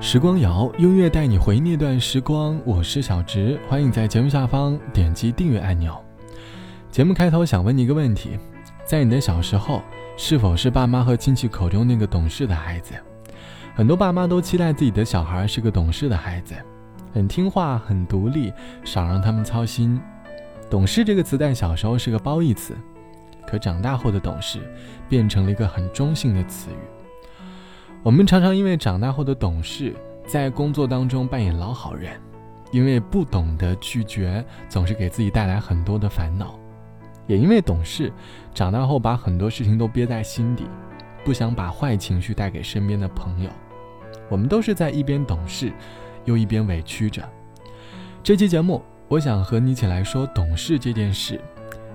时光谣，音乐带你回忆那段时光。我是小直，欢迎在节目下方点击订阅按钮。节目开头想问你一个问题：在你的小时候，是否是爸妈和亲戚口中那个懂事的孩子？很多爸妈都期待自己的小孩是个懂事的孩子，很听话、很独立，少让他们操心。懂事这个词在小时候是个褒义词，可长大后的懂事变成了一个很中性的词语。我们常常因为长大后的懂事，在工作当中扮演老好人，因为不懂得拒绝，总是给自己带来很多的烦恼；也因为懂事，长大后把很多事情都憋在心底，不想把坏情绪带给身边的朋友。我们都是在一边懂事，又一边委屈着。这期节目，我想和你一起来说懂事这件事。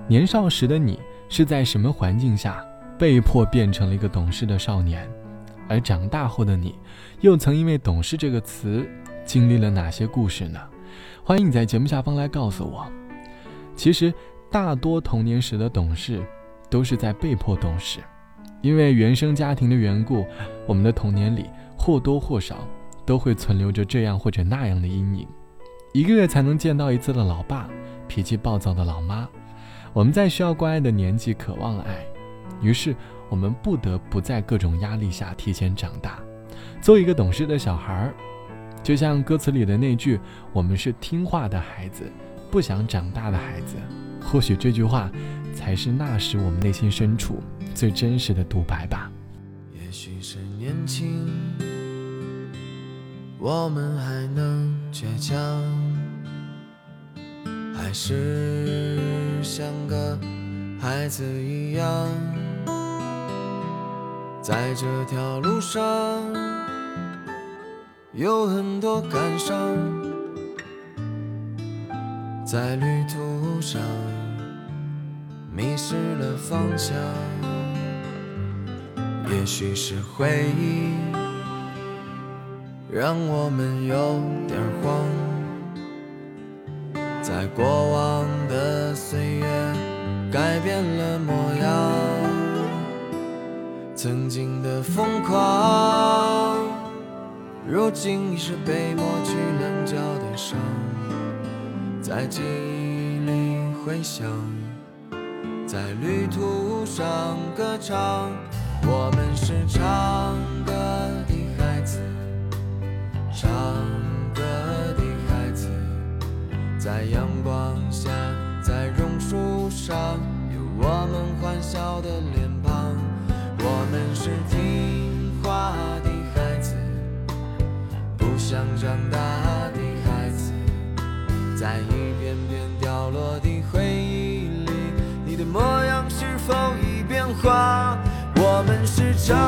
年少时的你是在什么环境下被迫变成了一个懂事的少年？而长大后的你，又曾因为“懂事”这个词，经历了哪些故事呢？欢迎你在节目下方来告诉我。其实，大多童年时的懂事，都是在被迫懂事，因为原生家庭的缘故，我们的童年里或多或少都会存留着这样或者那样的阴影。一个月才能见到一次的老爸，脾气暴躁的老妈，我们在需要关爱的年纪渴望爱，于是。我们不得不在各种压力下提前长大，做一个懂事的小孩儿。就像歌词里的那句：“我们是听话的孩子，不想长大的孩子。”或许这句话，才是那时我们内心深处最真实的独白吧。也许是年轻，我们还能倔强，还是像个孩子一样。在这条路上，有很多感伤，在旅途上迷失了方向。也许是回忆让我们有点慌，在过往的岁月改变了模样。曾经的疯狂，如今已是被抹去棱角的伤，在记忆里回响，在旅途上歌唱。我们是唱歌的孩子，唱歌的孩子，在阳光下，在榕树上，有我们欢笑的脸。们是听话的孩子，不想长大的孩子，在一片片掉落的回忆里，你的模样是否已变化？我们是长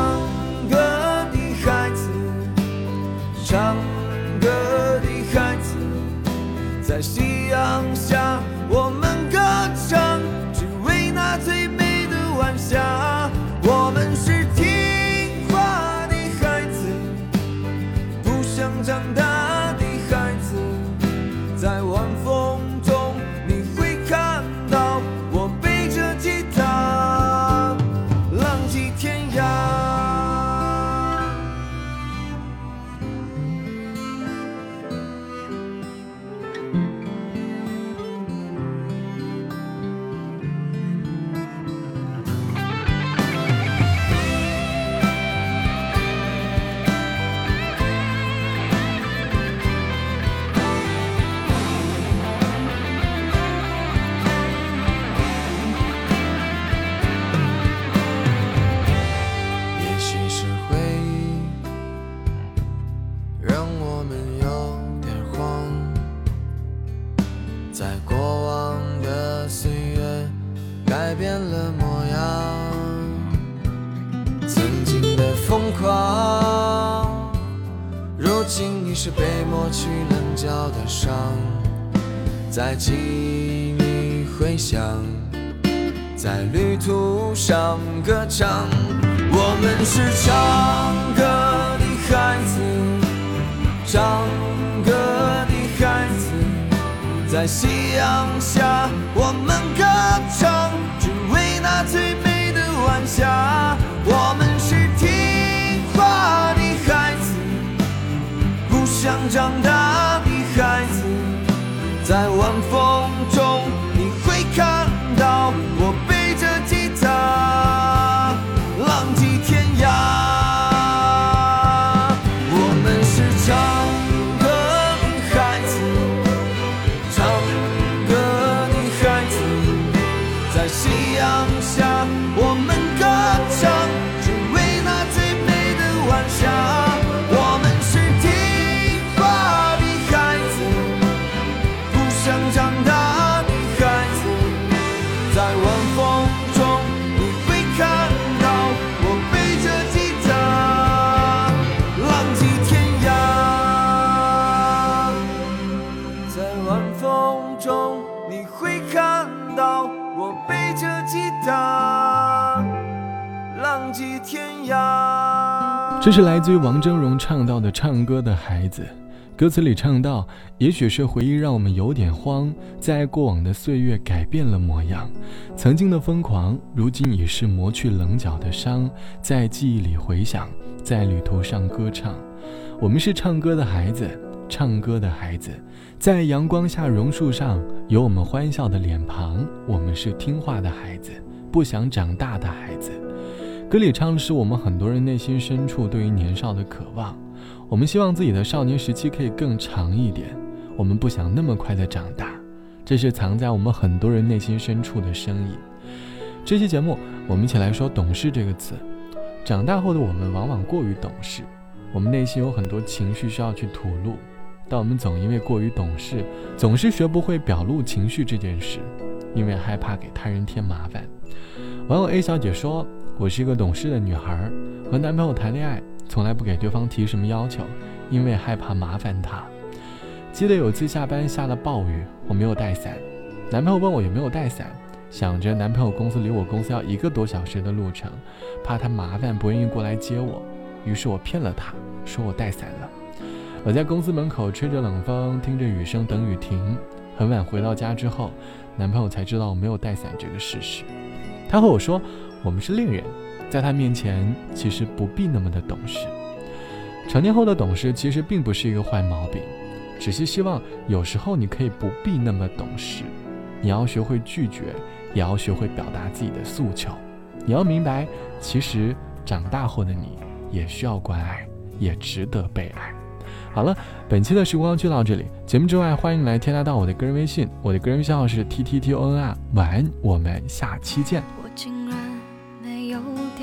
如今已是被抹去棱角的伤，在记忆里回响，在旅途上歌唱。我们是唱歌的孩子，唱歌的孩子，在夕阳下我们歌唱，这是来自于王峥嵘唱到的《唱歌的孩子》，歌词里唱到：“也许是回忆让我们有点慌，在过往的岁月改变了模样，曾经的疯狂，如今已是磨去棱角的伤，在记忆里回响，在旅途上歌唱。我们是唱歌的孩子，唱歌的孩子，在阳光下榕树上有我们欢笑的脸庞。我们是听话的孩子，不想长大的孩子。”歌里唱的是我们很多人内心深处对于年少的渴望，我们希望自己的少年时期可以更长一点，我们不想那么快的长大，这是藏在我们很多人内心深处的声音。这期节目，我们一起来说“懂事”这个词。长大后的我们往往过于懂事，我们内心有很多情绪需要去吐露，但我们总因为过于懂事，总是学不会表露情绪这件事，因为害怕给他人添麻烦。网友 A 小姐说。我是一个懂事的女孩，和男朋友谈恋爱，从来不给对方提什么要求，因为害怕麻烦他。记得有次下班下了暴雨，我没有带伞，男朋友问我有没有带伞，想着男朋友公司离我公司要一个多小时的路程，怕他麻烦不愿意过来接我，于是我骗了他，说我带伞了。我在公司门口吹着冷风，听着雨声等雨停。很晚回到家之后，男朋友才知道我没有带伞这个事实。他和我说。我们是恋人，在他面前其实不必那么的懂事。成年后的懂事其实并不是一个坏毛病，只是希望有时候你可以不必那么懂事。你要学会拒绝，也要学会表达自己的诉求。你要明白，其实长大后的你也需要关爱，也值得被爱。好了，本期的时光就到这里。节目之外，欢迎来添加到我的个人微信，我的个人微信号是 t t t o n r。晚安，我们下期见。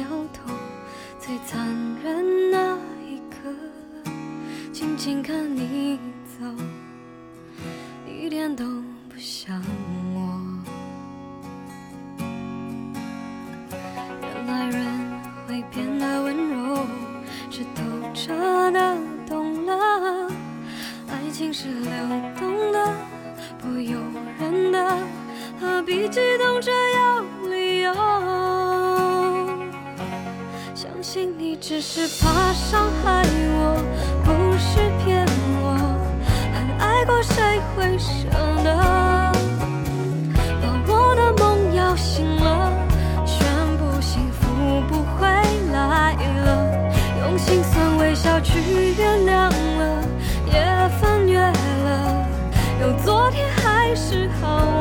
摇头，最残忍那一刻静静看你走，一点都不像我。原来人会变得温柔，是透彻的懂了。爱情是流动的，不由人的，何必激动着要理由？相信你只是怕伤害我。不是骗我，很爱过谁会舍得？把我的梦摇醒了，宣布幸福不会来了。用心酸微笑去原谅了，也翻越了，有昨天还是好。